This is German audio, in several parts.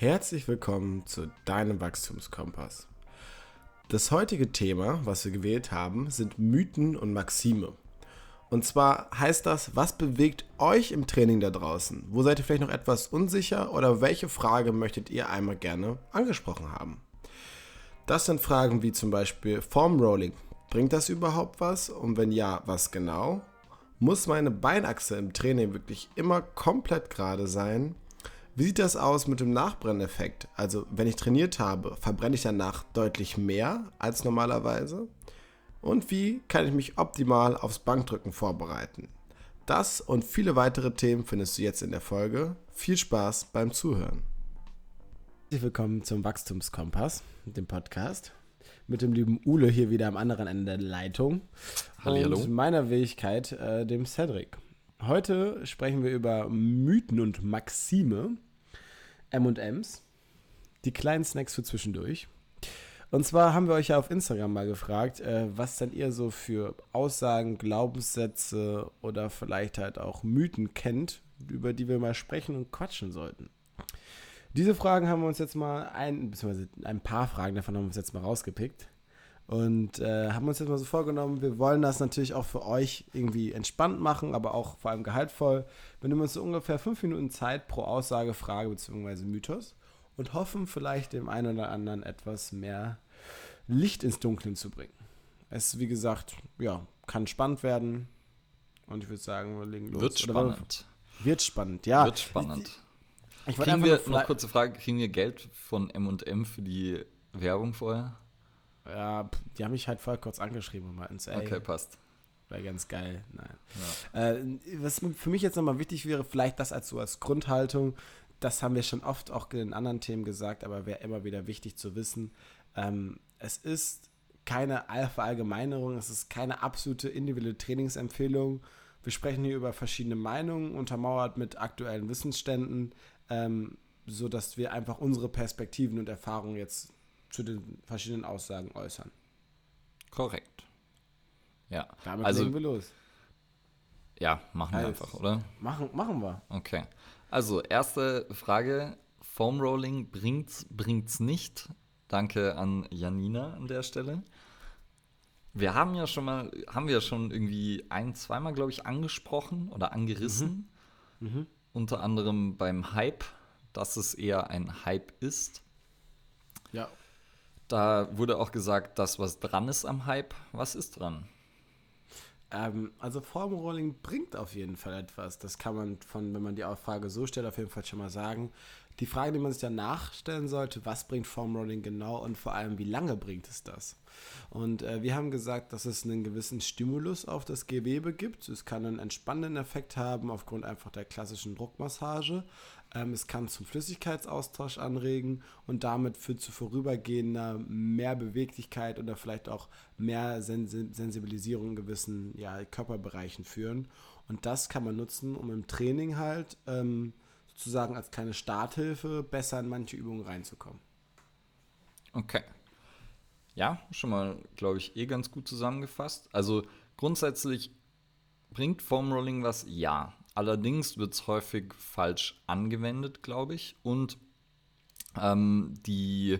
Herzlich willkommen zu deinem Wachstumskompass. Das heutige Thema, was wir gewählt haben, sind Mythen und Maxime. Und zwar heißt das, was bewegt euch im Training da draußen? Wo seid ihr vielleicht noch etwas unsicher oder welche Frage möchtet ihr einmal gerne angesprochen haben? Das sind Fragen wie zum Beispiel Form Rolling. Bringt das überhaupt was? Und wenn ja, was genau? Muss meine Beinachse im Training wirklich immer komplett gerade sein? Wie sieht das aus mit dem Nachbrenneffekt? Also, wenn ich trainiert habe, verbrenne ich danach deutlich mehr als normalerweise? Und wie kann ich mich optimal aufs Bankdrücken vorbereiten? Das und viele weitere Themen findest du jetzt in der Folge. Viel Spaß beim Zuhören. Herzlich willkommen zum Wachstumskompass, dem Podcast. Mit dem lieben Ule hier wieder am anderen Ende der Leitung. Hallo. Und meiner Fähigkeit, äh, dem Cedric. Heute sprechen wir über Mythen und Maxime M&M's. Die kleinen Snacks für zwischendurch. Und zwar haben wir euch ja auf Instagram mal gefragt, äh, was denn ihr so für Aussagen, Glaubenssätze oder vielleicht halt auch Mythen kennt, über die wir mal sprechen und quatschen sollten. Diese Fragen haben wir uns jetzt mal ein, beziehungsweise ein paar Fragen davon haben wir uns jetzt mal rausgepickt und äh, haben uns jetzt mal so vorgenommen, wir wollen das natürlich auch für euch irgendwie entspannt machen, aber auch vor allem gehaltvoll. Wir nehmen uns so ungefähr fünf Minuten Zeit pro Aussage, Frage bzw. Mythos und hoffen vielleicht dem einen oder anderen etwas mehr Licht ins Dunkeln zu bringen. Es, wie gesagt, ja, kann spannend werden und ich würde sagen, wir legen los. Wird spannend. Wird spannend, ja. Wird spannend. Ich, ich kriegen wir, noch kurze Frage, kriegen wir Geld von M&M für die Werbung vorher? Ja, die haben mich halt voll kurz angeschrieben und meinten, ey, okay, passt. Wäre ganz geil. Nein. Ja. Äh, was für mich jetzt nochmal wichtig wäre, vielleicht das als so als Grundhaltung, das haben wir schon oft auch in anderen Themen gesagt, aber wäre immer wieder wichtig zu wissen. Ähm, es ist keine Verallgemeinerung, es ist keine absolute individuelle Trainingsempfehlung. Wir sprechen hier über verschiedene Meinungen, untermauert mit aktuellen Wissensständen, ähm, sodass wir einfach unsere Perspektiven und Erfahrungen jetzt zu den verschiedenen Aussagen äußern. Korrekt. Ja. Damit also, legen wir los. Ja, machen wir also, einfach, oder? Machen, machen wir. Okay. Also, erste Frage. Foam Rolling bringt's, bringt's nicht. Danke an Janina an der Stelle. Wir haben ja schon mal, haben wir ja schon irgendwie ein, zweimal, glaube ich, angesprochen oder angerissen. Mhm. Mhm. Unter anderem beim Hype, dass es eher ein Hype ist. Ja. Da wurde auch gesagt, das, was dran ist am Hype, was ist dran? Ähm, also Formrolling bringt auf jeden Fall etwas. Das kann man von, wenn man die Frage so stellt, auf jeden Fall schon mal sagen. Die Frage, die man sich danach stellen sollte, was bringt Formrolling genau und vor allem, wie lange bringt es das? Und äh, wir haben gesagt, dass es einen gewissen Stimulus auf das Gewebe gibt. Es kann einen entspannenden Effekt haben aufgrund einfach der klassischen Druckmassage. Ähm, es kann zum Flüssigkeitsaustausch anregen und damit führt zu vorübergehender mehr Beweglichkeit oder vielleicht auch mehr Sensi Sensibilisierung in gewissen ja, Körperbereichen führen. Und das kann man nutzen, um im Training halt ähm, sozusagen als kleine Starthilfe besser in manche Übungen reinzukommen. Okay. Ja, schon mal, glaube ich, eh ganz gut zusammengefasst. Also grundsätzlich bringt Foam Rolling was? Ja. Allerdings wird es häufig falsch angewendet, glaube ich. Und ähm, die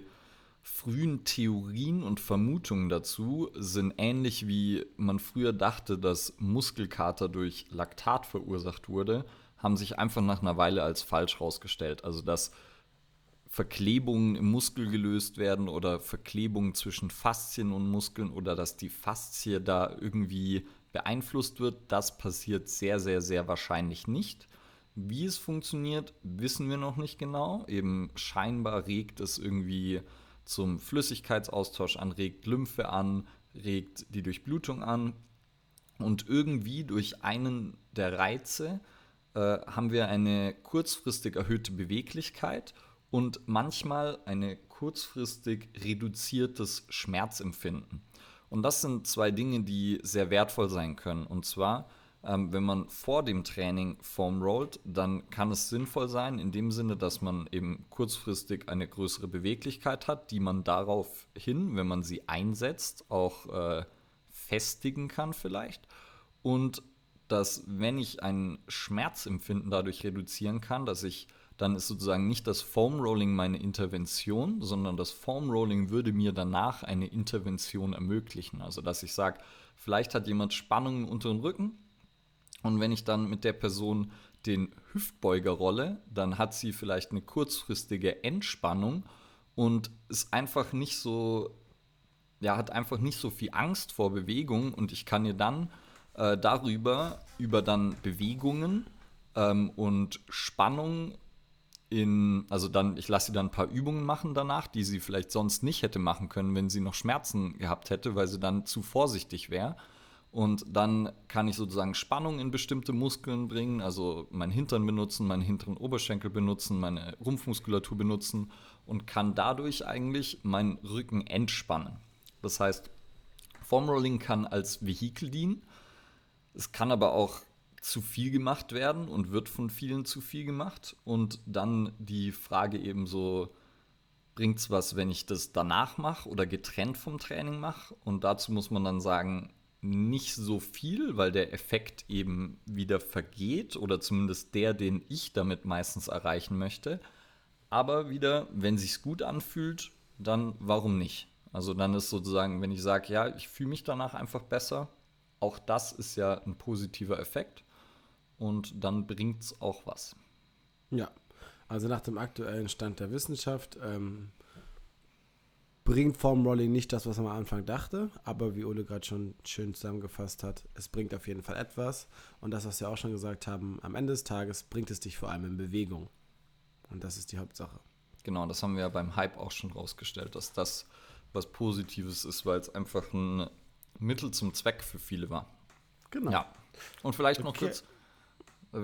frühen Theorien und Vermutungen dazu sind ähnlich wie man früher dachte, dass Muskelkater durch Laktat verursacht wurde, haben sich einfach nach einer Weile als falsch herausgestellt. Also dass Verklebungen im Muskel gelöst werden oder Verklebungen zwischen Faszien und Muskeln oder dass die Faszie da irgendwie beeinflusst wird, das passiert sehr, sehr, sehr wahrscheinlich nicht. Wie es funktioniert, wissen wir noch nicht genau. Eben scheinbar regt es irgendwie zum Flüssigkeitsaustausch an, regt Lymphe an, regt die Durchblutung an. Und irgendwie durch einen der Reize äh, haben wir eine kurzfristig erhöhte Beweglichkeit und manchmal eine kurzfristig reduziertes Schmerzempfinden. Und das sind zwei Dinge, die sehr wertvoll sein können. Und zwar, ähm, wenn man vor dem Training Foam rollt, dann kann es sinnvoll sein, in dem Sinne, dass man eben kurzfristig eine größere Beweglichkeit hat, die man daraufhin, wenn man sie einsetzt, auch äh, festigen kann vielleicht. Und dass, wenn ich ein Schmerzempfinden dadurch reduzieren kann, dass ich dann ist sozusagen nicht das Foam Rolling meine Intervention, sondern das Foam Rolling würde mir danach eine Intervention ermöglichen. Also dass ich sage, vielleicht hat jemand Spannungen unter dem Rücken und wenn ich dann mit der Person den Hüftbeuger rolle, dann hat sie vielleicht eine kurzfristige Entspannung und ist einfach nicht so, ja, hat einfach nicht so viel Angst vor Bewegung und ich kann ihr dann äh, darüber, über dann Bewegungen ähm, und Spannung in, also dann, ich lasse sie dann ein paar Übungen machen danach, die sie vielleicht sonst nicht hätte machen können, wenn sie noch Schmerzen gehabt hätte, weil sie dann zu vorsichtig wäre. Und dann kann ich sozusagen Spannung in bestimmte Muskeln bringen, also meinen Hintern benutzen, meinen hinteren Oberschenkel benutzen, meine Rumpfmuskulatur benutzen und kann dadurch eigentlich meinen Rücken entspannen. Das heißt, Form Rolling kann als Vehikel dienen. Es kann aber auch zu viel gemacht werden und wird von vielen zu viel gemacht. Und dann die Frage eben so, bringt es was, wenn ich das danach mache oder getrennt vom Training mache? Und dazu muss man dann sagen, nicht so viel, weil der Effekt eben wieder vergeht oder zumindest der, den ich damit meistens erreichen möchte. Aber wieder, wenn sich's gut anfühlt, dann warum nicht? Also dann ist sozusagen, wenn ich sage, ja, ich fühle mich danach einfach besser, auch das ist ja ein positiver Effekt und dann bringt es auch was. Ja, also nach dem aktuellen Stand der Wissenschaft ähm, bringt Form Rolling nicht das, was man am Anfang dachte, aber wie Ole gerade schon schön zusammengefasst hat, es bringt auf jeden Fall etwas und das, was wir auch schon gesagt haben, am Ende des Tages bringt es dich vor allem in Bewegung und das ist die Hauptsache. Genau, das haben wir ja beim Hype auch schon rausgestellt, dass das was Positives ist, weil es einfach ein Mittel zum Zweck für viele war. Genau. Ja. Und vielleicht noch kurz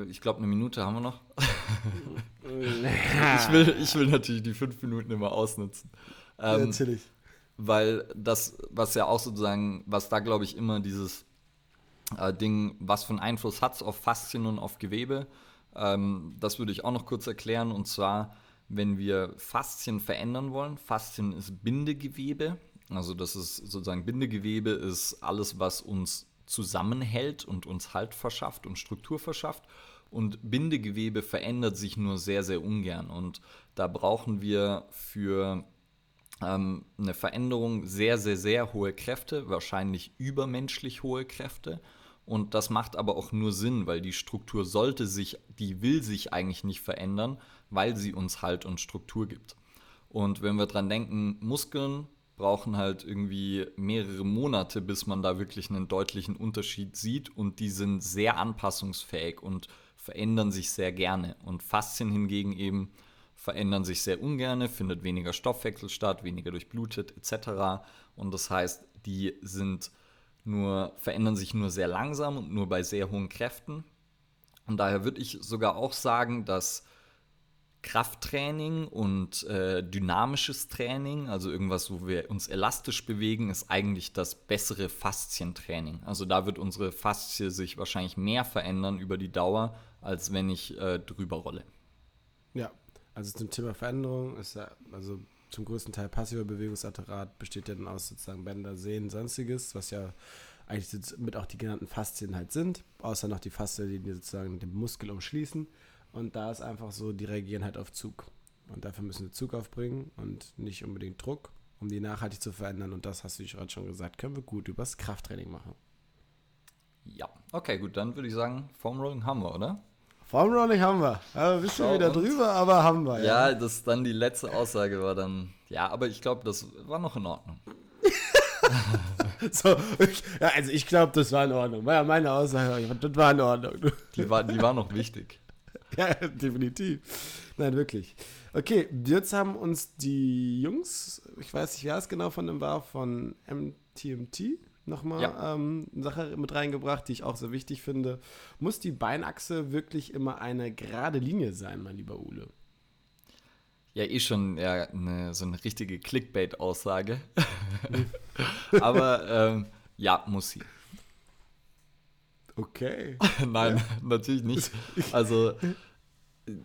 ich glaube, eine Minute haben wir noch. ich, will, ich will natürlich die fünf Minuten immer ausnutzen. Ähm, ja, natürlich. Weil das, was ja auch sozusagen, was da glaube ich immer dieses äh, Ding, was für einen Einfluss hat es auf Faszien und auf Gewebe, ähm, das würde ich auch noch kurz erklären. Und zwar, wenn wir Faszien verändern wollen, Faszien ist Bindegewebe. Also das ist sozusagen Bindegewebe ist alles, was uns zusammenhält und uns Halt verschafft und Struktur verschafft. Und Bindegewebe verändert sich nur sehr, sehr ungern. Und da brauchen wir für ähm, eine Veränderung sehr, sehr, sehr hohe Kräfte, wahrscheinlich übermenschlich hohe Kräfte. Und das macht aber auch nur Sinn, weil die Struktur sollte sich, die will sich eigentlich nicht verändern, weil sie uns Halt und Struktur gibt. Und wenn wir dran denken, Muskeln brauchen halt irgendwie mehrere Monate, bis man da wirklich einen deutlichen Unterschied sieht und die sind sehr anpassungsfähig und verändern sich sehr gerne. Und Faszien hingegen eben verändern sich sehr ungern, findet weniger Stoffwechsel statt, weniger durchblutet etc. Und das heißt, die sind nur, verändern sich nur sehr langsam und nur bei sehr hohen Kräften. Und daher würde ich sogar auch sagen, dass Krafttraining und äh, dynamisches Training, also irgendwas, wo wir uns elastisch bewegen, ist eigentlich das bessere Faszientraining. Also da wird unsere Faszie sich wahrscheinlich mehr verändern über die Dauer, als wenn ich äh, drüber rolle. Ja, also zum Thema Veränderung ist ja, also zum größten Teil passiver Bewegungsapparat besteht ja dann aus sozusagen Bänder, Sehnen, sonstiges, was ja eigentlich mit auch die genannten Faszien halt sind, außer noch die Faszien, die sozusagen den Muskel umschließen. Und da ist einfach so, die reagieren halt auf Zug. Und dafür müssen wir Zug aufbringen und nicht unbedingt Druck, um die nachhaltig zu verändern. Und das hast du gerade schon gesagt, können wir gut übers Krafttraining machen. Ja, okay, gut, dann würde ich sagen, Foam Rolling haben wir, oder? Foam Rolling haben wir. Ja, bist du wieder drüber, aber haben wir. Ja, ja, das dann die letzte Aussage war dann, ja, aber ich glaube, das war noch in Ordnung. so, ich, ja, also ich glaube, das war in Ordnung. Meine Aussage, das war in Ordnung. Die war, die war noch wichtig. ja, definitiv. Nein, wirklich. Okay, jetzt haben uns die Jungs, ich weiß nicht, wer es genau von dem war, von MTMT nochmal ja. ähm, eine Sache mit reingebracht, die ich auch sehr wichtig finde. Muss die Beinachse wirklich immer eine gerade Linie sein, mein lieber Ule? Ja, eh schon ja, eine, so eine richtige Clickbait-Aussage. Aber ähm, ja, muss sie. Okay. Nein, ja. natürlich nicht. Also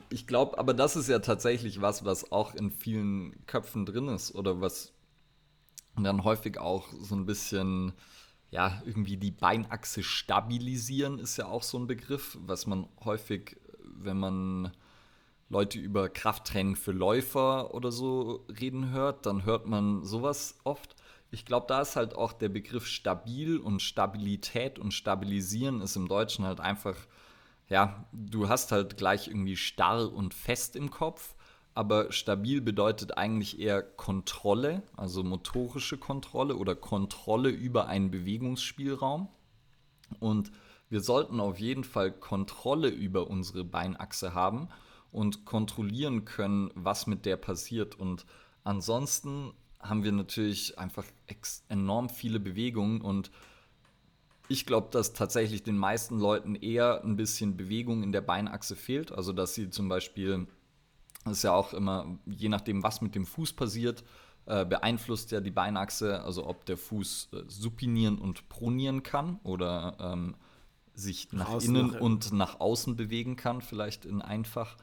ich glaube, aber das ist ja tatsächlich was, was auch in vielen Köpfen drin ist oder was dann häufig auch so ein bisschen, ja, irgendwie die Beinachse stabilisieren ist ja auch so ein Begriff, was man häufig, wenn man Leute über Krafttraining für Läufer oder so reden hört, dann hört man sowas oft. Ich glaube, da ist halt auch der Begriff stabil und Stabilität und Stabilisieren ist im Deutschen halt einfach, ja, du hast halt gleich irgendwie starr und fest im Kopf, aber stabil bedeutet eigentlich eher Kontrolle, also motorische Kontrolle oder Kontrolle über einen Bewegungsspielraum. Und wir sollten auf jeden Fall Kontrolle über unsere Beinachse haben und kontrollieren können, was mit der passiert. Und ansonsten haben wir natürlich einfach enorm viele Bewegungen und ich glaube, dass tatsächlich den meisten Leuten eher ein bisschen Bewegung in der Beinachse fehlt. Also, dass sie zum Beispiel, das ist ja auch immer, je nachdem, was mit dem Fuß passiert, äh, beeinflusst ja die Beinachse, also ob der Fuß äh, supinieren und pronieren kann oder ähm, sich nach, nach innen nach und nach außen bewegen kann, vielleicht in einfach.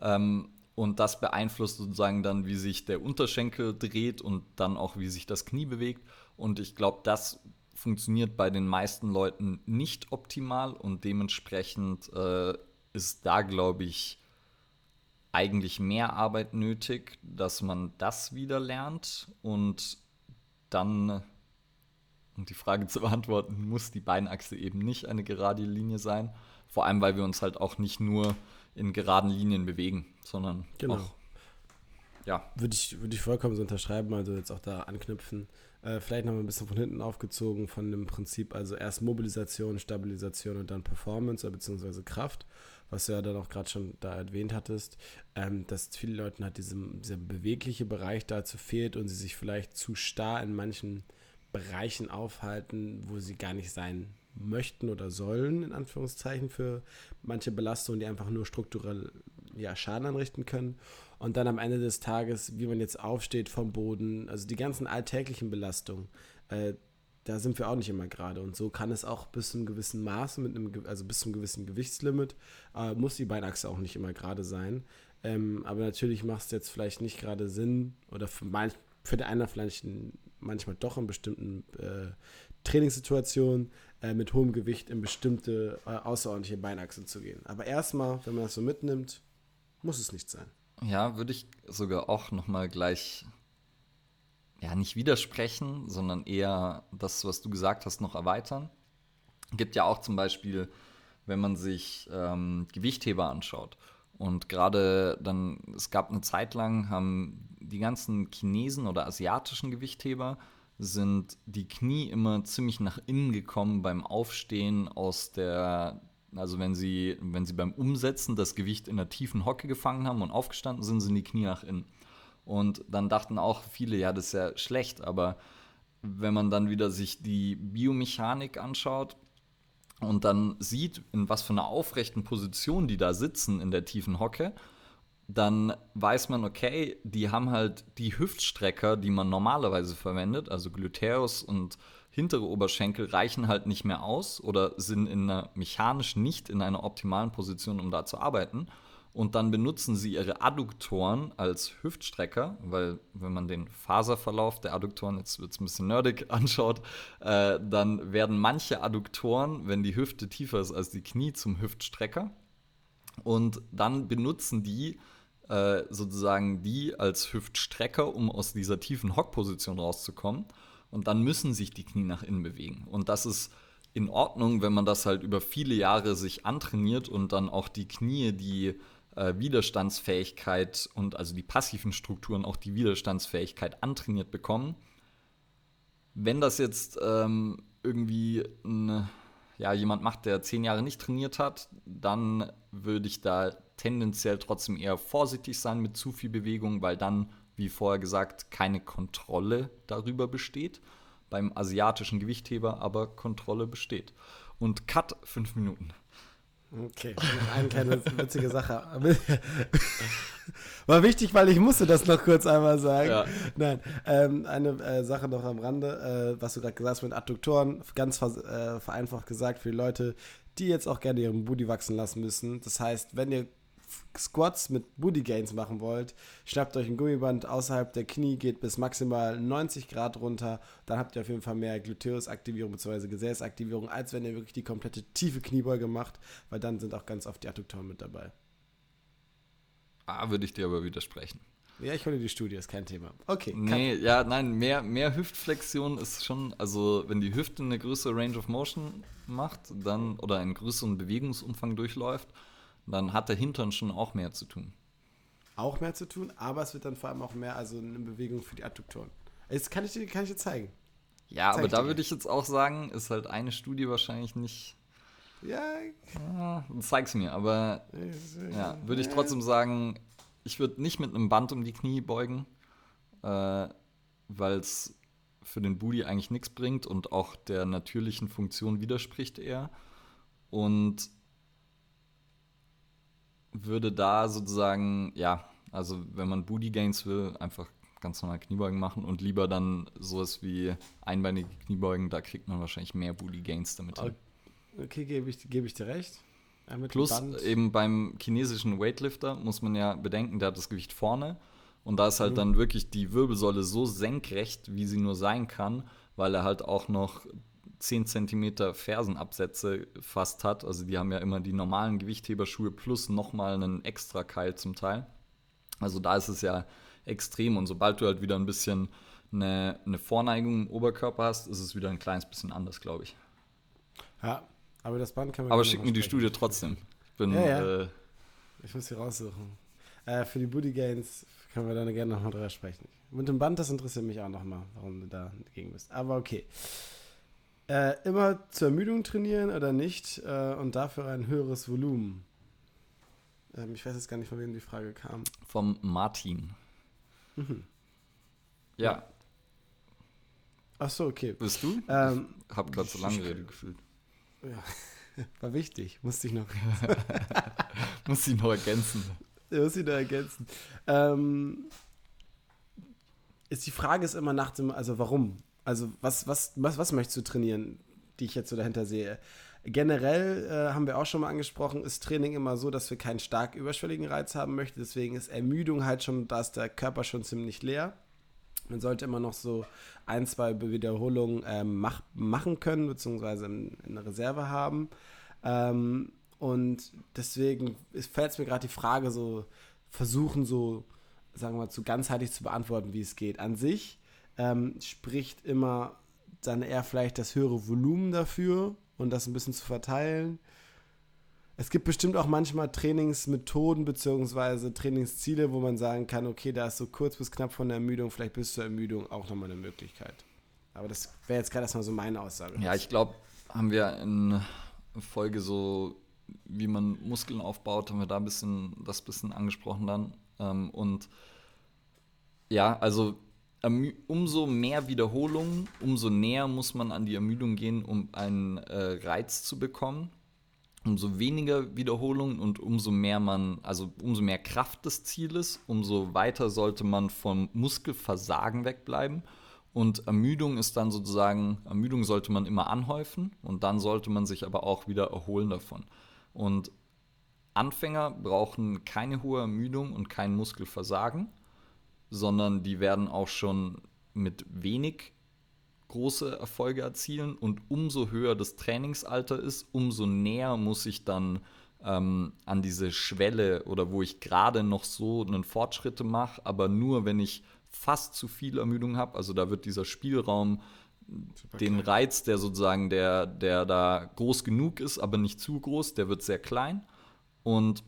Ähm, und das beeinflusst sozusagen dann, wie sich der Unterschenkel dreht und dann auch, wie sich das Knie bewegt. Und ich glaube, das funktioniert bei den meisten Leuten nicht optimal und dementsprechend äh, ist da, glaube ich, eigentlich mehr Arbeit nötig, dass man das wieder lernt und dann, um die Frage zu beantworten, muss die Beinachse eben nicht eine gerade Linie sein. Vor allem, weil wir uns halt auch nicht nur in geraden Linien bewegen, sondern genau. auch, ja. Würde ich, würde ich vollkommen so unterschreiben, also jetzt auch da anknüpfen. Äh, vielleicht noch ein bisschen von hinten aufgezogen von dem Prinzip, also erst Mobilisation, Stabilisation und dann Performance bzw. Kraft, was du ja dann auch gerade schon da erwähnt hattest, ähm, dass vielen Leuten halt diesem, dieser bewegliche Bereich dazu fehlt und sie sich vielleicht zu starr in manchen Bereichen aufhalten, wo sie gar nicht sein möchten oder sollen, in Anführungszeichen, für manche Belastungen, die einfach nur strukturell ja, Schaden anrichten können. Und dann am Ende des Tages, wie man jetzt aufsteht vom Boden, also die ganzen alltäglichen Belastungen, äh, da sind wir auch nicht immer gerade. Und so kann es auch bis zu einem gewissen Maß, mit einem, also bis zum gewissen Gewichtslimit, äh, muss die Beinachse auch nicht immer gerade sein. Ähm, aber natürlich macht es jetzt vielleicht nicht gerade Sinn, oder für, mein, für den einen vielleicht manchmal doch in bestimmten äh, Trainingssituationen, äh, mit hohem Gewicht in bestimmte äh, außerordentliche Beinachsen zu gehen. Aber erstmal, wenn man das so mitnimmt, muss es nicht sein. Ja, würde ich sogar auch nochmal gleich, ja, nicht widersprechen, sondern eher das, was du gesagt hast, noch erweitern. Gibt ja auch zum Beispiel, wenn man sich ähm, Gewichtheber anschaut. Und gerade dann, es gab eine Zeit lang, haben die ganzen Chinesen oder asiatischen Gewichtheber sind die Knie immer ziemlich nach innen gekommen beim Aufstehen aus der, also wenn sie, wenn sie beim Umsetzen das Gewicht in der tiefen Hocke gefangen haben und aufgestanden sind, sind die Knie nach innen. Und dann dachten auch viele, ja, das ist ja schlecht, aber wenn man dann wieder sich die Biomechanik anschaut und dann sieht, in was für einer aufrechten Position die da sitzen in der tiefen Hocke dann weiß man, okay, die haben halt die Hüftstrecker, die man normalerweise verwendet, also Gluteus und hintere Oberschenkel reichen halt nicht mehr aus oder sind in einer, mechanisch nicht in einer optimalen Position, um da zu arbeiten. Und dann benutzen sie ihre Adduktoren als Hüftstrecker, weil wenn man den Faserverlauf der Adduktoren, jetzt wird es ein bisschen nerdig, anschaut, äh, dann werden manche Adduktoren, wenn die Hüfte tiefer ist als die Knie, zum Hüftstrecker. Und dann benutzen die äh, sozusagen die als Hüftstrecker, um aus dieser tiefen Hockposition rauszukommen. Und dann müssen sich die Knie nach innen bewegen. Und das ist in Ordnung, wenn man das halt über viele Jahre sich antrainiert und dann auch die Knie, die äh, Widerstandsfähigkeit und also die passiven Strukturen auch die Widerstandsfähigkeit antrainiert bekommen. Wenn das jetzt ähm, irgendwie ein, ja, jemand macht, der zehn Jahre nicht trainiert hat, dann würde ich da tendenziell trotzdem eher vorsichtig sein mit zu viel Bewegung, weil dann, wie vorher gesagt, keine Kontrolle darüber besteht. Beim asiatischen Gewichtheber aber Kontrolle besteht. Und Cut fünf Minuten. Okay, eine kleine witzige Sache. War wichtig, weil ich musste das noch kurz einmal sagen. Ja. Nein, ähm, eine äh, Sache noch am Rande, äh, was du gerade gesagt hast mit Adduktoren, ganz äh, vereinfacht gesagt für die Leute, die jetzt auch gerne ihren Booty wachsen lassen müssen. Das heißt, wenn ihr Squats mit Booty Gains machen wollt, schnappt euch ein Gummiband außerhalb der Knie, geht bis maximal 90 Grad runter. Dann habt ihr auf jeden Fall mehr Gluteusaktivierung bzw. Gesäßaktivierung, als wenn ihr wirklich die komplette tiefe Kniebeuge macht, weil dann sind auch ganz oft die Adduktoren mit dabei. Ah, würde ich dir aber widersprechen. Ja, ich hole die Studie, ist kein Thema. Okay. Nee, ja, nein, mehr, mehr Hüftflexion ist schon, also wenn die Hüfte eine größere Range of Motion macht, dann oder einen größeren Bewegungsumfang durchläuft, dann hat der Hintern schon auch mehr zu tun. Auch mehr zu tun, aber es wird dann vor allem auch mehr, also eine Bewegung für die Adduktoren. Das kann ich dir, kann ich dir zeigen. Ja, Zeig aber da würde ich jetzt auch sagen, ist halt eine Studie wahrscheinlich nicht. Ja. ja zeig's mir, aber ja, würde ich trotzdem sagen, ich würde nicht mit einem Band um die Knie beugen, äh, weil es für den Booty eigentlich nichts bringt und auch der natürlichen Funktion widerspricht eher. Und würde da sozusagen, ja, also wenn man Booty Gains will, einfach ganz normal Kniebeugen machen und lieber dann sowas wie einbeinige Kniebeugen, da kriegt man wahrscheinlich mehr Booty Gains damit hin. Okay, gebe ich, geb ich dir recht. Ja, Plus eben beim chinesischen Weightlifter muss man ja bedenken, der hat das Gewicht vorne und da ist halt mhm. dann wirklich die Wirbelsäule so senkrecht, wie sie nur sein kann, weil er halt auch noch 10 cm Fersenabsätze fast hat. Also die haben ja immer die normalen Gewichtheberschuhe plus nochmal einen extra Keil zum Teil. Also da ist es ja extrem und sobald du halt wieder ein bisschen eine, eine Vorneigung im Oberkörper hast, ist es wieder ein kleines bisschen anders, glaube ich. Ja, aber das Band kann man. Aber schick mir die Studie trotzdem. Bin, ja, ja. Äh, ich muss sie raussuchen. Äh, für die Booty Gains können wir dann gerne nochmal drüber sprechen. Mit dem Band, das interessiert mich auch nochmal, warum du da dagegen bist. Aber okay. Äh, immer zur Ermüdung trainieren oder nicht äh, und dafür ein höheres Volumen. Ähm, ich weiß jetzt gar nicht, von wem die Frage kam. Vom Martin. Mhm. Ja. Ach so, okay. Bist du? Ähm, ich hab gerade so lange Rede gefühlt. Ja, war wichtig. Musste ich noch. Musste ich noch ergänzen. Ja, muss ich noch ergänzen. Ähm, ist die Frage ist immer nach dem, also warum? Also was, was, was, was möchtest du trainieren, die ich jetzt so dahinter sehe? Generell äh, haben wir auch schon mal angesprochen, ist Training immer so, dass wir keinen stark überschwelligen Reiz haben möchten. Deswegen ist Ermüdung halt schon, da ist der Körper schon ziemlich leer. Man sollte immer noch so ein, zwei Wiederholungen ähm, mach, machen können, beziehungsweise in, in Reserve haben. Ähm, und deswegen fällt mir gerade die Frage, so versuchen, so, sagen wir mal, zu ganzheitlich zu beantworten, wie es geht. An sich ähm, spricht immer dann eher vielleicht das höhere Volumen dafür und das ein bisschen zu verteilen. Es gibt bestimmt auch manchmal Trainingsmethoden bzw. Trainingsziele, wo man sagen kann, okay, da ist so kurz bis knapp von der Ermüdung, vielleicht bis zur Ermüdung auch nochmal eine Möglichkeit. Aber das wäre jetzt gerade erstmal so meine Aussage. Ja, ich glaube, haben wir in Folge so, wie man Muskeln aufbaut, haben wir da ein bisschen, das bisschen angesprochen dann. Ähm, und ja, also umso mehr Wiederholungen, umso näher muss man an die Ermüdung gehen, um einen äh, Reiz zu bekommen. Umso weniger Wiederholungen und umso mehr man, also umso mehr Kraft des Zieles, umso weiter sollte man vom Muskelversagen wegbleiben. Und Ermüdung ist dann sozusagen, Ermüdung sollte man immer anhäufen und dann sollte man sich aber auch wieder erholen davon. Und Anfänger brauchen keine hohe Ermüdung und kein Muskelversagen sondern die werden auch schon mit wenig große Erfolge erzielen und umso höher das Trainingsalter ist, umso näher muss ich dann ähm, an diese Schwelle oder wo ich gerade noch so einen Fortschritte mache, aber nur wenn ich fast zu viel Ermüdung habe, also da wird dieser Spielraum Super den klein. Reiz, der sozusagen der, der da groß genug ist, aber nicht zu groß, der wird sehr klein und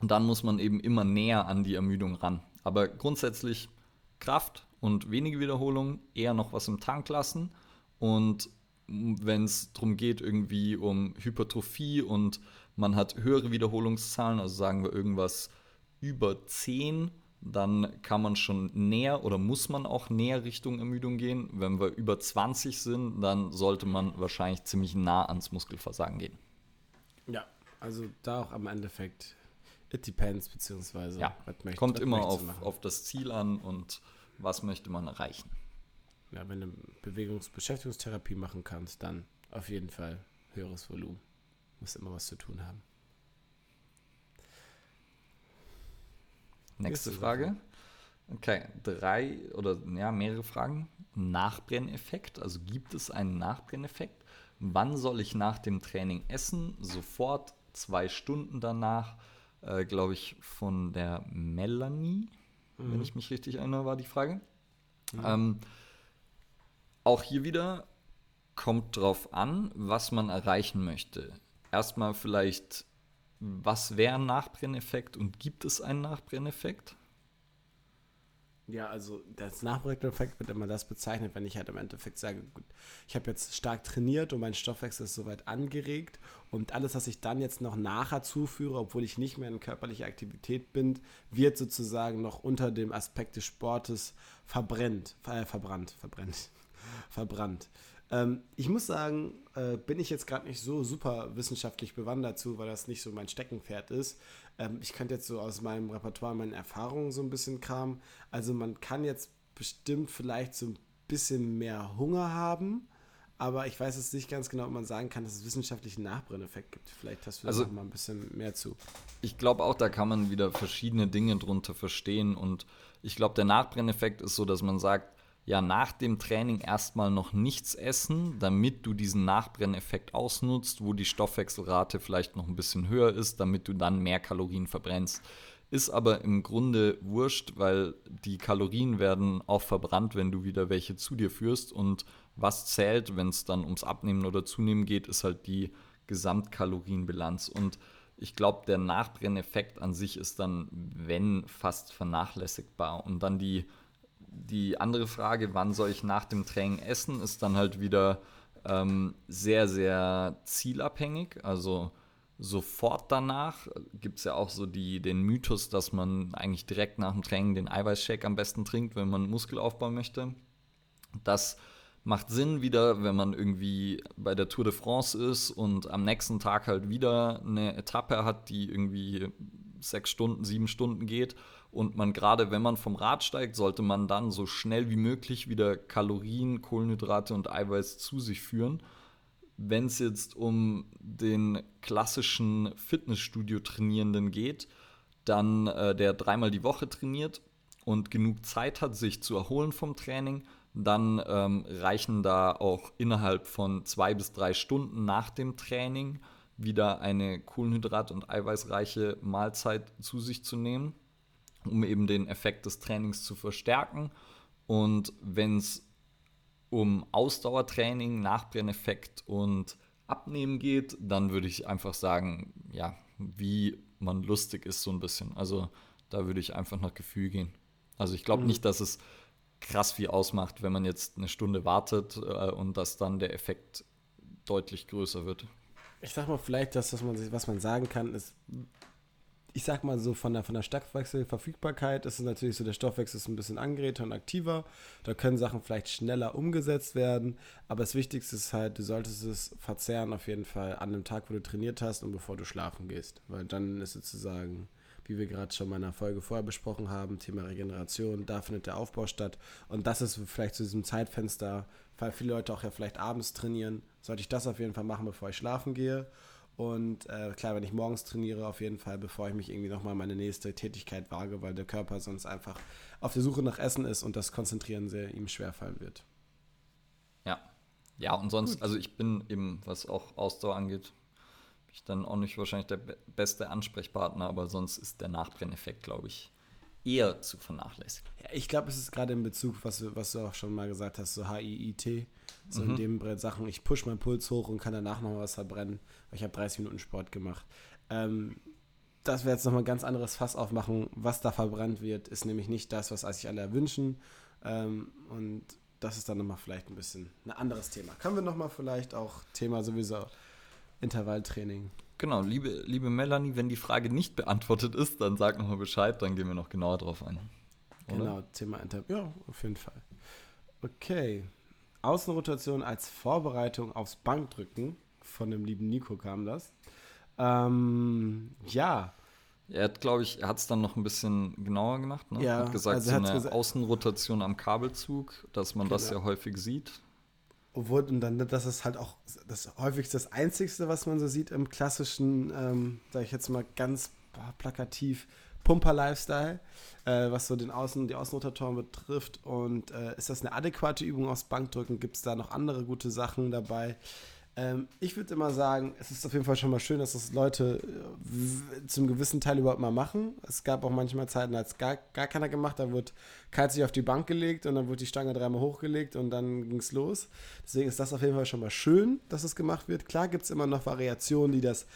dann muss man eben immer näher an die Ermüdung ran. Aber grundsätzlich Kraft und wenige Wiederholungen, eher noch was im Tank lassen. Und wenn es darum geht, irgendwie um Hypertrophie und man hat höhere Wiederholungszahlen, also sagen wir irgendwas über 10, dann kann man schon näher oder muss man auch näher Richtung Ermüdung gehen. Wenn wir über 20 sind, dann sollte man wahrscheinlich ziemlich nah ans Muskelversagen gehen. Ja, also da auch am Endeffekt It depends, beziehungsweise ja, möchte, kommt immer auf, auf das Ziel an und was möchte man erreichen. Ja, wenn du Bewegungsbeschäftigungstherapie machen kannst, dann auf jeden Fall höheres Volumen. Muss immer was zu tun haben. Nächste Frage. Okay, drei oder ja, mehrere Fragen. Nachbrenneffekt, also gibt es einen Nachbrenneffekt? Wann soll ich nach dem Training essen? Sofort, zwei Stunden danach? Äh, glaube ich, von der Melanie, mhm. wenn ich mich richtig erinnere, war die Frage. Mhm. Ähm, auch hier wieder kommt drauf an, was man erreichen möchte. Erstmal vielleicht, was wäre ein Nachbrenneffekt und gibt es einen Nachbrenneffekt? Ja, also das Nachbrenneffekt wird immer das bezeichnet, wenn ich halt im Endeffekt sage, gut, ich habe jetzt stark trainiert und mein Stoffwechsel ist soweit angeregt und alles, was ich dann jetzt noch nachher zuführe, obwohl ich nicht mehr in körperlicher Aktivität bin, wird sozusagen noch unter dem Aspekt des Sportes verbrennt, äh, verbrannt, verbrennt, verbrannt. Ähm, ich muss sagen, äh, bin ich jetzt gerade nicht so super wissenschaftlich bewandert zu, weil das nicht so mein Steckenpferd ist. Ähm, ich könnte jetzt so aus meinem Repertoire meine Erfahrungen so ein bisschen kramen. Also man kann jetzt bestimmt vielleicht so ein bisschen mehr Hunger haben. Aber ich weiß jetzt nicht ganz genau, ob man sagen kann, dass es wissenschaftlich einen Nachbrenneffekt gibt. Vielleicht hast du da also, noch mal ein bisschen mehr zu. Ich glaube auch, da kann man wieder verschiedene Dinge drunter verstehen. Und ich glaube, der Nachbrenneffekt ist so, dass man sagt, ja nach dem Training erstmal noch nichts essen, damit du diesen Nachbrenneffekt ausnutzt, wo die Stoffwechselrate vielleicht noch ein bisschen höher ist, damit du dann mehr Kalorien verbrennst. Ist aber im Grunde wurscht, weil die Kalorien werden auch verbrannt, wenn du wieder welche zu dir führst. Und was zählt, wenn es dann ums Abnehmen oder Zunehmen geht, ist halt die Gesamtkalorienbilanz. Und ich glaube, der Nachbrenneffekt an sich ist dann, wenn, fast vernachlässigbar. Und dann die die andere Frage, wann soll ich nach dem Training essen, ist dann halt wieder ähm, sehr, sehr zielabhängig. Also sofort danach gibt es ja auch so die, den Mythos, dass man eigentlich direkt nach dem Training den Eiweißshake am besten trinkt, wenn man Muskel aufbauen möchte. Das macht Sinn wieder, wenn man irgendwie bei der Tour de France ist und am nächsten Tag halt wieder eine Etappe hat, die irgendwie sechs Stunden, sieben Stunden geht und man gerade, wenn man vom Rad steigt, sollte man dann so schnell wie möglich wieder Kalorien, Kohlenhydrate und Eiweiß zu sich führen. Wenn es jetzt um den klassischen Fitnessstudio-Trainierenden geht, dann äh, der dreimal die Woche trainiert und genug Zeit hat, sich zu erholen vom Training, dann ähm, reichen da auch innerhalb von zwei bis drei Stunden nach dem Training wieder eine Kohlenhydrat- und eiweißreiche Mahlzeit zu sich zu nehmen um eben den Effekt des Trainings zu verstärken. Und wenn es um Ausdauertraining, Nachbrenneffekt und Abnehmen geht, dann würde ich einfach sagen, ja, wie man lustig ist so ein bisschen. Also da würde ich einfach nach Gefühl gehen. Also ich glaube mhm. nicht, dass es krass viel ausmacht, wenn man jetzt eine Stunde wartet äh, und dass dann der Effekt deutlich größer wird. Ich sag mal, vielleicht, dass das, was man, was man sagen kann, ist, ich sag mal so, von der, von der Stoffwechselverfügbarkeit ist es natürlich so, der Stoffwechsel ist ein bisschen angeregter und aktiver. Da können Sachen vielleicht schneller umgesetzt werden. Aber das Wichtigste ist halt, du solltest es verzehren auf jeden Fall an dem Tag, wo du trainiert hast und bevor du schlafen gehst. Weil dann ist sozusagen, wie wir gerade schon in meiner Folge vorher besprochen haben, Thema Regeneration, da findet der Aufbau statt. Und das ist vielleicht zu diesem Zeitfenster, weil viele Leute auch ja vielleicht abends trainieren, sollte ich das auf jeden Fall machen, bevor ich schlafen gehe. Und äh, klar, wenn ich morgens trainiere, auf jeden Fall, bevor ich mich irgendwie nochmal meine nächste Tätigkeit wage, weil der Körper sonst einfach auf der Suche nach Essen ist und das Konzentrieren sehr ihm schwerfallen wird. Ja. Ja, und sonst, Gut. also ich bin eben, was auch Ausdauer angeht, ich dann auch nicht wahrscheinlich der beste Ansprechpartner, aber sonst ist der Nachbrenneffekt, glaube ich, eher zu vernachlässigen. Ja, ich glaube, es ist gerade in Bezug, was, was du auch schon mal gesagt hast, so HIIT, so mhm. in dem Sachen, ich push meinen Puls hoch und kann danach noch was verbrennen, weil ich habe 30 Minuten Sport gemacht. Ähm, dass wir jetzt nochmal ein ganz anderes Fass aufmachen. Was da verbrannt wird, ist nämlich nicht das, was sich alle erwünschen. Ähm, und das ist dann nochmal vielleicht ein bisschen ein anderes Thema. Können wir nochmal vielleicht auch Thema sowieso Intervalltraining. Genau, liebe, liebe Melanie, wenn die Frage nicht beantwortet ist, dann sag nochmal Bescheid, dann gehen wir noch genauer drauf ein. Oder? Genau, Thema Intervall. Ja, auf jeden Fall. Okay. Außenrotation als Vorbereitung aufs Bankdrücken. Von dem lieben Nico kam das. Ähm, ja. Er hat, glaube ich, er hat es dann noch ein bisschen genauer gemacht. Ne? Ja, hat gesagt, also so eine gesagt, Außenrotation am Kabelzug, dass man genau. das ja häufig sieht. Und dann, das ist halt auch das häufigste, das Einzigste, was man so sieht im klassischen, ähm, sage ich jetzt mal ganz plakativ, Pumper-Lifestyle, äh, was so den Außen, die Außenrotatoren betrifft. Und äh, ist das eine adäquate Übung aufs Bankdrücken? Gibt es da noch andere gute Sachen dabei? Ähm, ich würde immer sagen, es ist auf jeden Fall schon mal schön, dass das Leute äh, zum gewissen Teil überhaupt mal machen. Es gab auch manchmal Zeiten, als gar, gar keiner gemacht, da wird kalt sich auf die Bank gelegt und dann wird die Stange dreimal hochgelegt und dann ging es los. Deswegen ist das auf jeden Fall schon mal schön, dass es gemacht wird. Klar gibt es immer noch Variationen, die das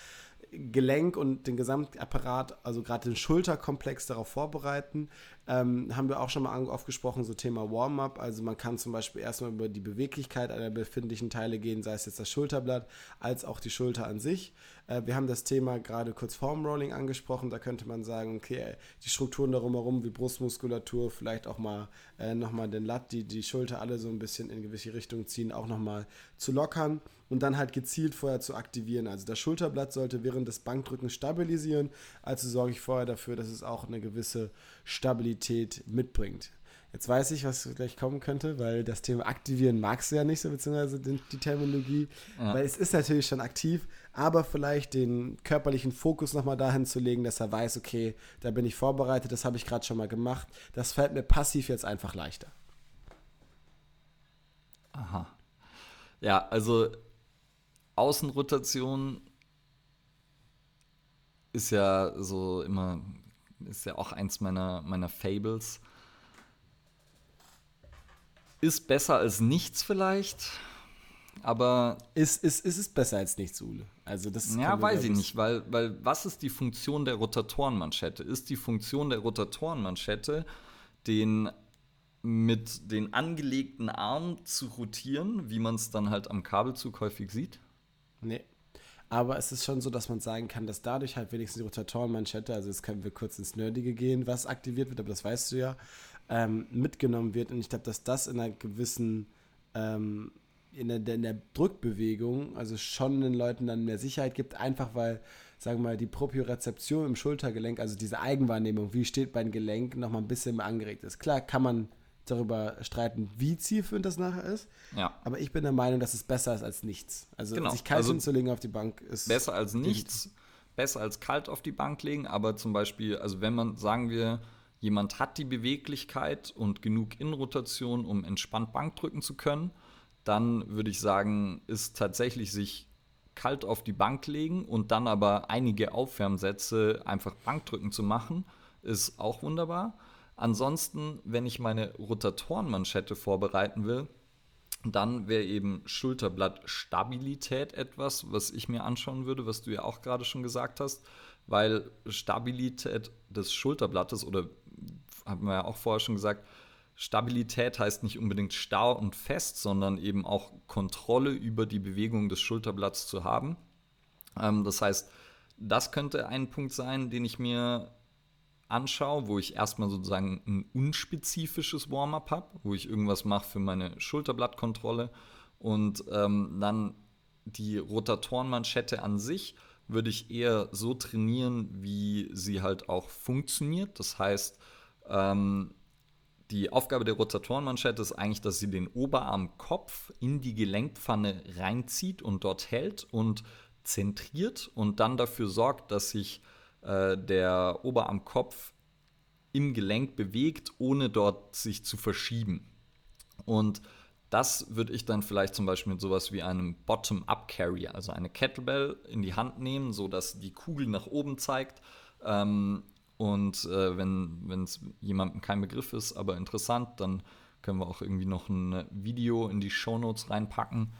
Gelenk und den Gesamtapparat, also gerade den Schulterkomplex darauf vorbereiten. Ähm, haben wir auch schon mal aufgesprochen, so Thema Warm-up. Also man kann zum Beispiel erstmal über die Beweglichkeit einer befindlichen Teile gehen, sei es jetzt das Schulterblatt als auch die Schulter an sich. Äh, wir haben das Thema gerade kurz vorm Rolling angesprochen. Da könnte man sagen, okay, die Strukturen darum herum, wie Brustmuskulatur, vielleicht auch mal äh, nochmal den Latt, die die Schulter alle so ein bisschen in gewisse Richtungen ziehen, auch nochmal zu lockern und dann halt gezielt vorher zu aktivieren. Also das Schulterblatt sollte während des Bankdrückens stabilisieren. Also sorge ich vorher dafür, dass es auch eine gewisse Stabilität mitbringt. Jetzt weiß ich, was gleich kommen könnte, weil das Thema aktivieren magst du ja nicht so, beziehungsweise die, Terminologie, ja. weil es ist natürlich schon aktiv, aber vielleicht den körperlichen Fokus nochmal dahin zu legen, dass er weiß, okay, da bin ich vorbereitet, das habe ich gerade schon mal gemacht, das fällt mir passiv jetzt einfach leichter. Aha. Ja, also Außenrotation ist ja so immer, ist ja auch eins meiner, meiner Fables. Ist besser als nichts vielleicht, aber. Ist, ist, ist es besser als nichts, Ule? Also das ja, weiß ich nicht, weil, weil was ist die Funktion der Rotatorenmanschette? Ist die Funktion der Rotatorenmanschette, den mit den angelegten Armen zu rotieren, wie man es dann halt am Kabelzug häufig sieht? Nee. Aber es ist schon so, dass man sagen kann, dass dadurch halt wenigstens die Rotatorenmanschette, also jetzt können wir kurz ins Nerdige gehen, was aktiviert wird, aber das weißt du ja, ähm, mitgenommen wird. Und ich glaube, dass das in einer gewissen, ähm, in, der, in der Drückbewegung, also schon den Leuten dann mehr Sicherheit gibt, einfach weil, sagen wir mal, die Propriorezeption im Schultergelenk, also diese Eigenwahrnehmung, wie steht mein Gelenk, nochmal ein bisschen mehr angeregt ist. Klar, kann man darüber streiten, wie zielführend das nachher ist. Ja. Aber ich bin der Meinung, dass es besser ist als nichts. Also genau. sich kalt also hinzulegen auf die Bank ist. Besser als nichts, besser als kalt auf die Bank legen, aber zum Beispiel, also wenn man, sagen wir, jemand hat die Beweglichkeit und genug Innenrotation, um entspannt Bank drücken zu können, dann würde ich sagen, ist tatsächlich sich kalt auf die Bank legen und dann aber einige Aufwärmsätze einfach Bankdrücken zu machen, ist auch wunderbar. Ansonsten, wenn ich meine Rotatorenmanschette vorbereiten will, dann wäre eben Schulterblattstabilität etwas, was ich mir anschauen würde, was du ja auch gerade schon gesagt hast, weil Stabilität des Schulterblattes oder haben wir ja auch vorher schon gesagt, Stabilität heißt nicht unbedingt starr und fest, sondern eben auch Kontrolle über die Bewegung des Schulterblatts zu haben. Ähm, das heißt, das könnte ein Punkt sein, den ich mir anschaue, wo ich erstmal sozusagen ein unspezifisches Warm-up habe, wo ich irgendwas mache für meine Schulterblattkontrolle und ähm, dann die Rotatorenmanschette an sich würde ich eher so trainieren, wie sie halt auch funktioniert. Das heißt, ähm, die Aufgabe der Rotatorenmanschette ist eigentlich, dass sie den Oberarmkopf in die Gelenkpfanne reinzieht und dort hält und zentriert und dann dafür sorgt, dass sich äh, der Oberarmkopf im Gelenk bewegt, ohne dort sich zu verschieben. Und das würde ich dann vielleicht zum Beispiel mit sowas wie einem Bottom-Up-Carry, also eine Kettlebell in die Hand nehmen, sodass die Kugel nach oben zeigt. Ähm, und äh, wenn es jemandem kein Begriff ist, aber interessant, dann können wir auch irgendwie noch ein Video in die Shownotes reinpacken.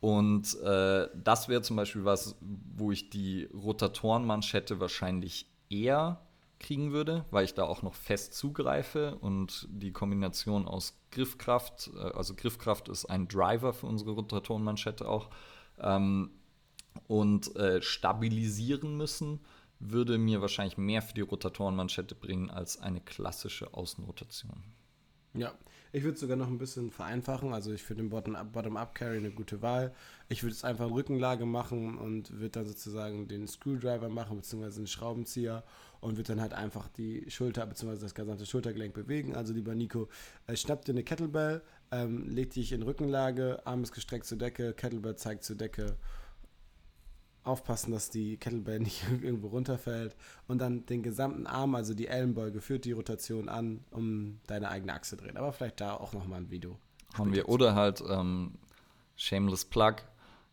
Und äh, das wäre zum Beispiel was, wo ich die Rotatorenmanschette wahrscheinlich eher kriegen würde, weil ich da auch noch fest zugreife und die Kombination aus Griffkraft, äh, also Griffkraft ist ein Driver für unsere Rotatorenmanschette auch, ähm, und äh, stabilisieren müssen, würde mir wahrscheinlich mehr für die Rotatorenmanschette bringen als eine klassische Außenrotation. Ja, ich würde es sogar noch ein bisschen vereinfachen. Also ich finde den Bottom-Up-Carry eine gute Wahl. Ich würde es einfach in Rückenlage machen und würde dann sozusagen den Screwdriver machen, beziehungsweise den Schraubenzieher und würde dann halt einfach die Schulter, beziehungsweise das gesamte Schultergelenk bewegen. Also lieber Nico, äh, schnapp dir eine Kettlebell, ähm, leg dich in Rückenlage, Arm ist gestreckt zur Decke, Kettlebell zeigt zur Decke aufpassen, dass die Kettlebell nicht irgendwo runterfällt und dann den gesamten Arm, also die Ellenbeuge, führt die Rotation an, um deine eigene Achse drehen. Aber vielleicht da auch nochmal ein Video. Haben wir. Oder halt ähm, Shameless Plug.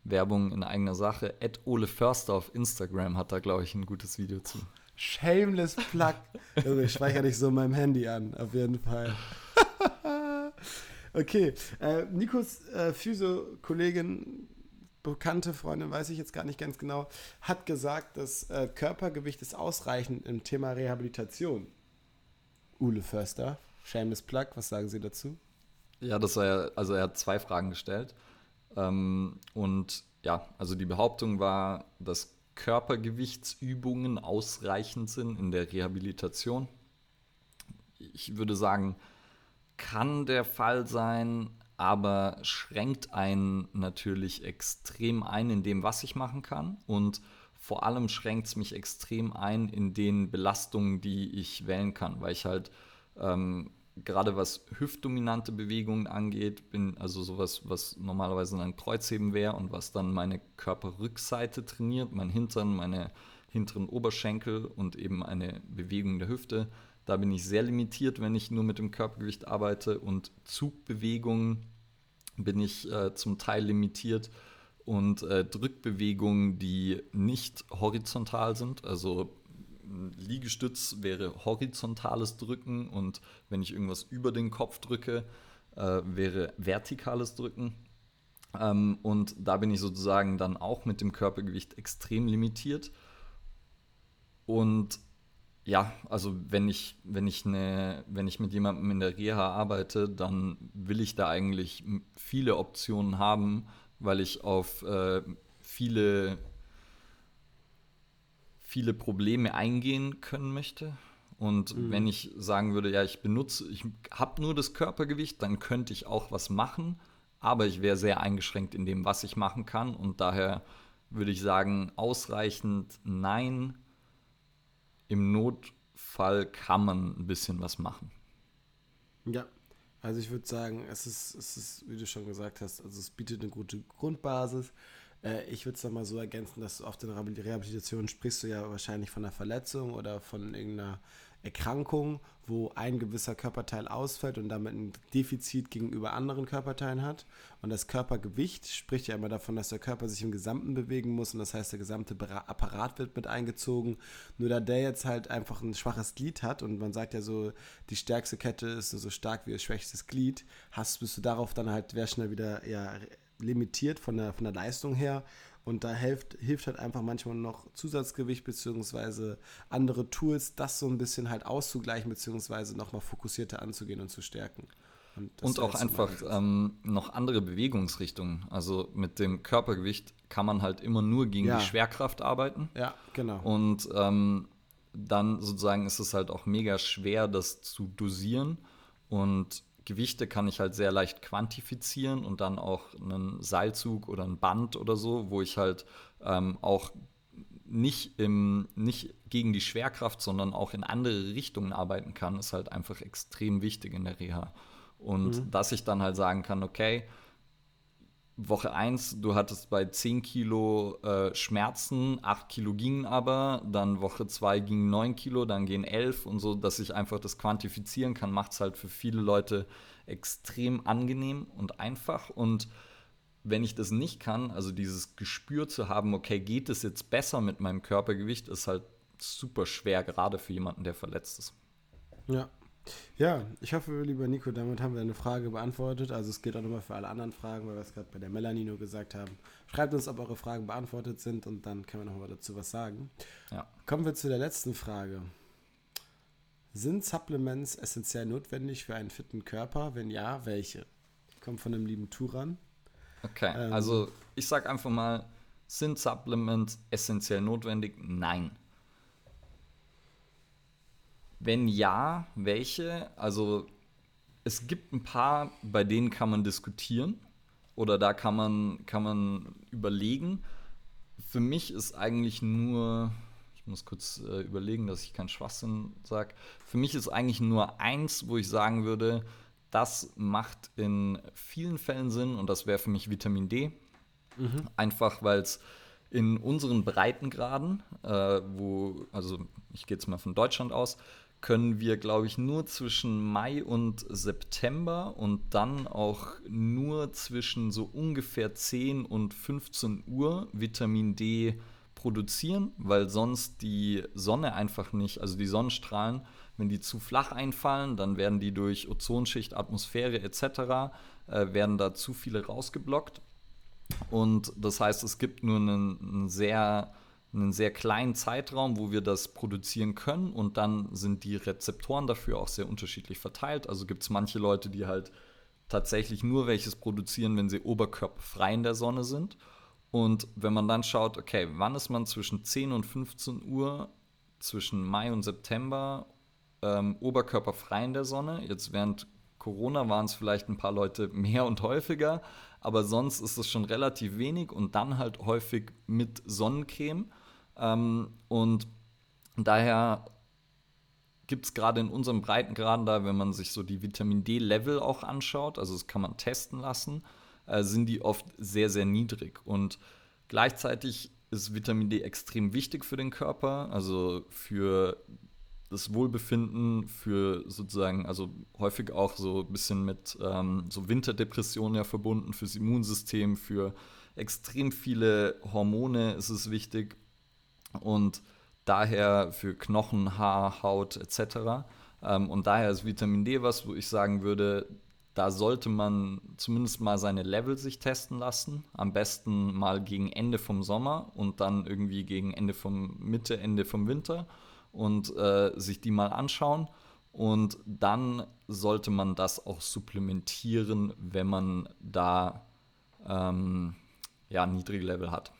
Werbung in eigener Sache. Ed Ole Förster auf Instagram hat da, glaube ich, ein gutes Video zu. Shameless Plug. ich speichere dich so in meinem Handy an, auf jeden Fall. okay, äh, Nikos äh, Physio-Kollegin, bekannte Freundin, weiß ich jetzt gar nicht ganz genau, hat gesagt, das äh, Körpergewicht ist ausreichend im Thema Rehabilitation. Ule Förster, Shameless Plug, was sagen Sie dazu? Ja, das war ja, also er hat zwei Fragen gestellt. Ähm, und ja, also die Behauptung war, dass Körpergewichtsübungen ausreichend sind in der Rehabilitation. Ich würde sagen, kann der Fall sein, aber schränkt einen natürlich extrem ein in dem, was ich machen kann. Und vor allem schränkt es mich extrem ein in den Belastungen, die ich wählen kann, weil ich halt ähm, gerade was hüftdominante Bewegungen angeht, bin also sowas, was normalerweise ein Kreuzheben wäre und was dann meine Körperrückseite trainiert, mein Hintern, meine hinteren Oberschenkel und eben eine Bewegung der Hüfte. Da bin ich sehr limitiert, wenn ich nur mit dem Körpergewicht arbeite und Zugbewegungen bin ich äh, zum Teil limitiert und äh, Drückbewegungen, die nicht horizontal sind, also Liegestütz wäre horizontales Drücken und wenn ich irgendwas über den Kopf drücke, äh, wäre vertikales Drücken. Ähm, und da bin ich sozusagen dann auch mit dem Körpergewicht extrem limitiert. Und ja, also wenn ich, wenn ich, eine, wenn ich mit jemandem in der Reha arbeite, dann will ich da eigentlich viele Optionen haben, weil ich auf äh, viele viele Probleme eingehen können möchte. Und mhm. wenn ich sagen würde, ja, ich benutze, ich habe nur das Körpergewicht, dann könnte ich auch was machen, aber ich wäre sehr eingeschränkt in dem, was ich machen kann. Und daher würde ich sagen, ausreichend nein. Im Notfall kann man ein bisschen was machen. Ja, also ich würde sagen, es ist, es ist, wie du schon gesagt hast, also es bietet eine gute Grundbasis. Äh, ich würde es nochmal so ergänzen, dass auf den Rehabilitation sprichst du ja wahrscheinlich von einer Verletzung oder von irgendeiner Erkrankung, wo ein gewisser Körperteil ausfällt und damit ein Defizit gegenüber anderen Körperteilen hat. Und das Körpergewicht spricht ja immer davon, dass der Körper sich im Gesamten bewegen muss und das heißt, der gesamte Apparat wird mit eingezogen. Nur da der jetzt halt einfach ein schwaches Glied hat und man sagt ja so, die stärkste Kette ist so stark wie das schwächstes Glied, hast, bist du darauf dann halt sehr schnell wieder ja, limitiert von der, von der Leistung her. Und da hilft, hilft halt einfach manchmal noch Zusatzgewicht beziehungsweise andere Tools, das so ein bisschen halt auszugleichen beziehungsweise nochmal fokussierter anzugehen und zu stärken. Und, und auch einfach ähm, noch andere Bewegungsrichtungen. Also mit dem Körpergewicht kann man halt immer nur gegen ja. die Schwerkraft arbeiten. Ja, genau. Und ähm, dann sozusagen ist es halt auch mega schwer, das zu dosieren. Und Gewichte kann ich halt sehr leicht quantifizieren und dann auch einen Seilzug oder ein Band oder so, wo ich halt ähm, auch nicht, im, nicht gegen die Schwerkraft, sondern auch in andere Richtungen arbeiten kann, ist halt einfach extrem wichtig in der Reha. Und mhm. dass ich dann halt sagen kann, okay, Woche 1, du hattest bei 10 Kilo äh, Schmerzen, 8 Kilo gingen aber, dann Woche 2 gingen 9 Kilo, dann gehen 11 und so, dass ich einfach das quantifizieren kann, macht es halt für viele Leute extrem angenehm und einfach. Und wenn ich das nicht kann, also dieses Gespür zu haben, okay, geht es jetzt besser mit meinem Körpergewicht, ist halt super schwer, gerade für jemanden, der verletzt ist. Ja, ja, ich hoffe, lieber Nico, damit haben wir eine Frage beantwortet. Also es geht auch nochmal für alle anderen Fragen, weil wir es gerade bei der Melanie nur gesagt haben. Schreibt uns, ob eure Fragen beantwortet sind und dann können wir nochmal dazu was sagen. Ja. Kommen wir zu der letzten Frage. Sind Supplements essentiell notwendig für einen fitten Körper? Wenn ja, welche? Kommt von dem lieben Turan. Okay, ähm, also ich sage einfach mal, sind Supplements essentiell notwendig? Nein. Wenn ja, welche? Also es gibt ein paar, bei denen kann man diskutieren oder da kann man, kann man überlegen. Für mich ist eigentlich nur, ich muss kurz äh, überlegen, dass ich keinen Schwachsinn sage. Für mich ist eigentlich nur eins, wo ich sagen würde, das macht in vielen Fällen Sinn und das wäre für mich Vitamin D. Mhm. Einfach weil es in unseren Breitengraden, äh, wo, also ich gehe jetzt mal von Deutschland aus, können wir, glaube ich, nur zwischen Mai und September und dann auch nur zwischen so ungefähr 10 und 15 Uhr Vitamin D produzieren, weil sonst die Sonne einfach nicht, also die Sonnenstrahlen, wenn die zu flach einfallen, dann werden die durch Ozonschicht, Atmosphäre etc. Äh, werden da zu viele rausgeblockt. Und das heißt, es gibt nur einen, einen sehr einen sehr kleinen Zeitraum, wo wir das produzieren können und dann sind die Rezeptoren dafür auch sehr unterschiedlich verteilt. Also gibt es manche Leute, die halt tatsächlich nur welches produzieren, wenn sie oberkörperfrei in der Sonne sind. Und wenn man dann schaut, okay, wann ist man zwischen 10 und 15 Uhr, zwischen Mai und September ähm, oberkörperfrei in der Sonne? Jetzt während Corona waren es vielleicht ein paar Leute mehr und häufiger, aber sonst ist es schon relativ wenig und dann halt häufig mit Sonnencreme. Ähm, und daher gibt es gerade in unserem Breitengraden da, wenn man sich so die Vitamin D-Level auch anschaut, also das kann man testen lassen, äh, sind die oft sehr, sehr niedrig. Und gleichzeitig ist Vitamin D extrem wichtig für den Körper, also für das Wohlbefinden, für sozusagen, also häufig auch so ein bisschen mit ähm, so Winterdepressionen ja verbunden, fürs Immunsystem, für extrem viele Hormone ist es wichtig und daher für Knochen, Haar, Haut etc. Ähm, und daher ist Vitamin D was, wo ich sagen würde, da sollte man zumindest mal seine Level sich testen lassen. Am besten mal gegen Ende vom Sommer und dann irgendwie gegen Ende vom Mitte, Ende vom Winter und äh, sich die mal anschauen. Und dann sollte man das auch supplementieren, wenn man da ähm, ja, niedrige Level hat.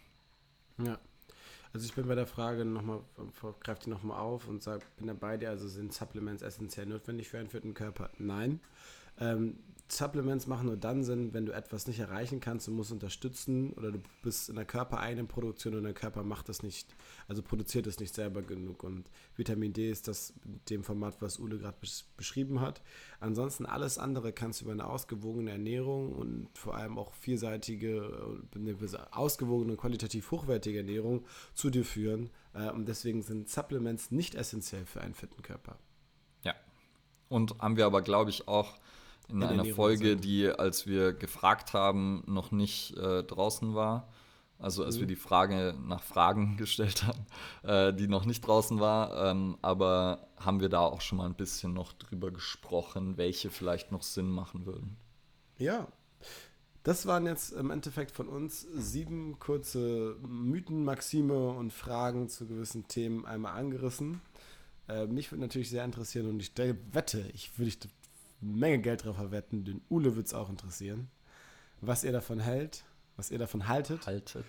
Ja. Also ich bin bei der Frage nochmal, greife die nochmal auf und sage, bin da bei dir, also sind Supplements essentiell notwendig für einen fitten Körper? Nein. Ähm, Supplements machen nur dann Sinn, wenn du etwas nicht erreichen kannst und musst unterstützen oder du bist in der körpereigenen Produktion und der Körper macht das nicht, also produziert es nicht selber genug. Und Vitamin D ist das dem Format, was Ule gerade beschrieben hat. Ansonsten alles andere kannst du über eine ausgewogene Ernährung und vor allem auch vielseitige, eine ausgewogene, qualitativ hochwertige Ernährung zu dir führen. Äh, und deswegen sind Supplements nicht essentiell für einen fitten Körper. Ja. Und haben wir aber, glaube ich, auch in, in einer Folge, die, als wir gefragt haben, noch nicht äh, draußen war. Also als mhm. wir die Frage nach Fragen gestellt haben, äh, die noch nicht draußen war. Ähm, aber haben wir da auch schon mal ein bisschen noch drüber gesprochen, welche vielleicht noch Sinn machen würden. Ja. Das waren jetzt im Endeffekt von uns sieben kurze Mythen, Maxime und Fragen zu gewissen Themen einmal angerissen. Äh, mich würde natürlich sehr interessieren und ich wette, ich würde Menge Geld drauf verwetten. Den Ule wird es auch interessieren. Was ihr davon hält, was ihr davon haltet. Haltet.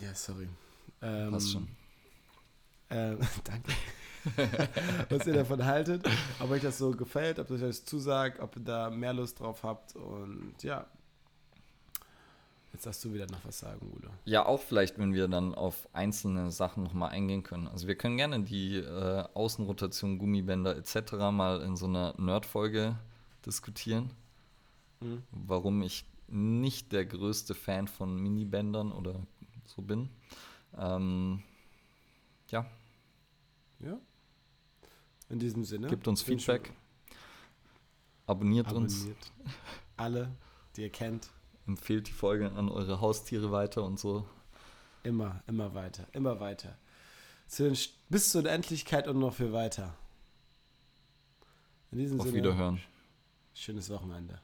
Ja, sorry. Ähm, Passt schon. Äh, danke. was ihr davon haltet, ob euch das so gefällt, ob euch das zusagt, ob ihr da mehr Lust drauf habt und ja. Jetzt darfst du wieder noch was sagen, Udo. Ja, auch vielleicht, wenn wir dann auf einzelne Sachen nochmal eingehen können. Also wir können gerne die äh, Außenrotation, Gummibänder etc. mal in so einer Nerd-Folge diskutieren. Mhm. Warum ich nicht der größte Fan von Minibändern oder so bin. Ähm, ja. Ja. In diesem Sinne. Gebt uns Feedback. Abonniert, Abonniert uns. Alle, die ihr kennt empfehlt die Folge an eure Haustiere weiter und so. Immer, immer weiter, immer weiter. Zu bis zur Endlichkeit und noch viel weiter. In diesem Auf Sinne. Wiederhören. Schönes Wochenende.